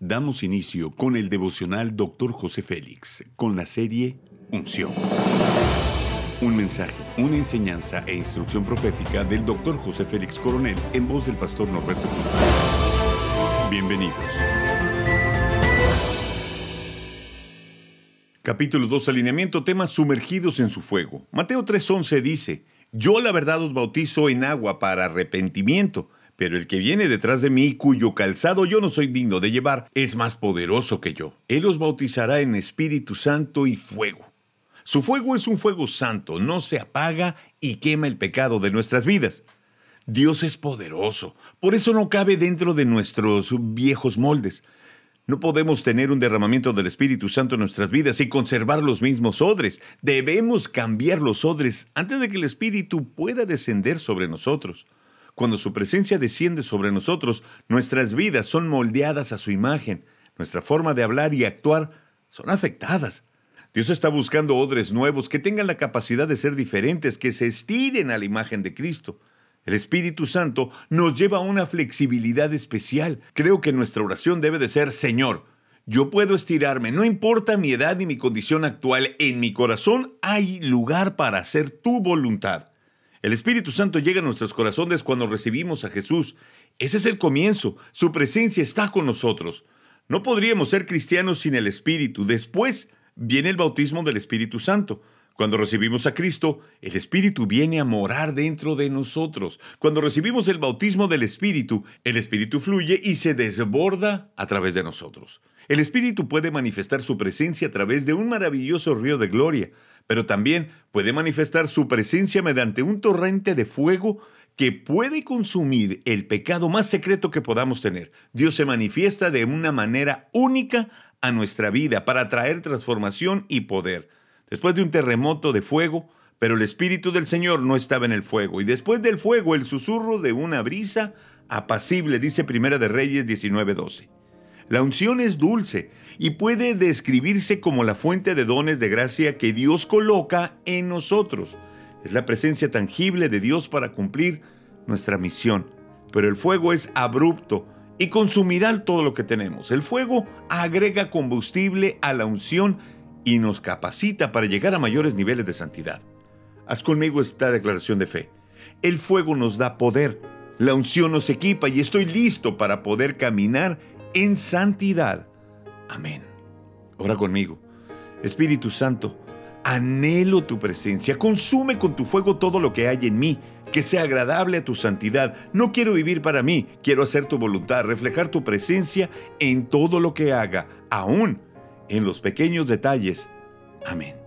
Damos inicio con el devocional Dr. José Félix, con la serie Unción. Un mensaje, una enseñanza e instrucción profética del Dr. José Félix Coronel en voz del pastor Norberto Cruz. Bienvenidos. Capítulo 2, alineamiento, temas sumergidos en su fuego. Mateo 3:11 dice, Yo la verdad os bautizo en agua para arrepentimiento pero el que viene detrás de mí, cuyo calzado yo no soy digno de llevar, es más poderoso que yo. Él os bautizará en Espíritu Santo y fuego. Su fuego es un fuego santo, no se apaga y quema el pecado de nuestras vidas. Dios es poderoso, por eso no cabe dentro de nuestros viejos moldes. No podemos tener un derramamiento del Espíritu Santo en nuestras vidas y conservar los mismos odres. Debemos cambiar los odres antes de que el Espíritu pueda descender sobre nosotros. Cuando su presencia desciende sobre nosotros, nuestras vidas son moldeadas a su imagen, nuestra forma de hablar y actuar son afectadas. Dios está buscando odres nuevos que tengan la capacidad de ser diferentes, que se estiren a la imagen de Cristo. El Espíritu Santo nos lleva a una flexibilidad especial. Creo que nuestra oración debe de ser, Señor, yo puedo estirarme, no importa mi edad ni mi condición actual, en mi corazón hay lugar para hacer tu voluntad. El Espíritu Santo llega a nuestros corazones cuando recibimos a Jesús. Ese es el comienzo. Su presencia está con nosotros. No podríamos ser cristianos sin el Espíritu. Después viene el bautismo del Espíritu Santo. Cuando recibimos a Cristo, el Espíritu viene a morar dentro de nosotros. Cuando recibimos el bautismo del Espíritu, el Espíritu fluye y se desborda a través de nosotros. El Espíritu puede manifestar su presencia a través de un maravilloso río de gloria, pero también puede manifestar su presencia mediante un torrente de fuego que puede consumir el pecado más secreto que podamos tener. Dios se manifiesta de una manera única a nuestra vida para traer transformación y poder. Después de un terremoto de fuego, pero el Espíritu del Señor no estaba en el fuego, y después del fuego el susurro de una brisa apacible, dice Primera de Reyes 19:12. La unción es dulce y puede describirse como la fuente de dones de gracia que Dios coloca en nosotros. Es la presencia tangible de Dios para cumplir nuestra misión. Pero el fuego es abrupto y consumirá todo lo que tenemos. El fuego agrega combustible a la unción y nos capacita para llegar a mayores niveles de santidad. Haz conmigo esta declaración de fe. El fuego nos da poder, la unción nos equipa y estoy listo para poder caminar en santidad. Amén. Ora conmigo. Espíritu Santo, anhelo tu presencia. Consume con tu fuego todo lo que hay en mí, que sea agradable a tu santidad. No quiero vivir para mí, quiero hacer tu voluntad, reflejar tu presencia en todo lo que haga, aún en los pequeños detalles. Amén.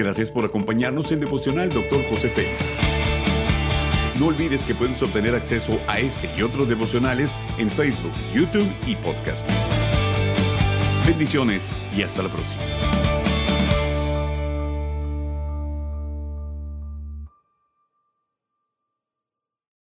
Gracias por acompañarnos en Devocional Dr. José Félix. No olvides que puedes obtener acceso a este y otros devocionales en Facebook, YouTube y podcast. Bendiciones y hasta la próxima.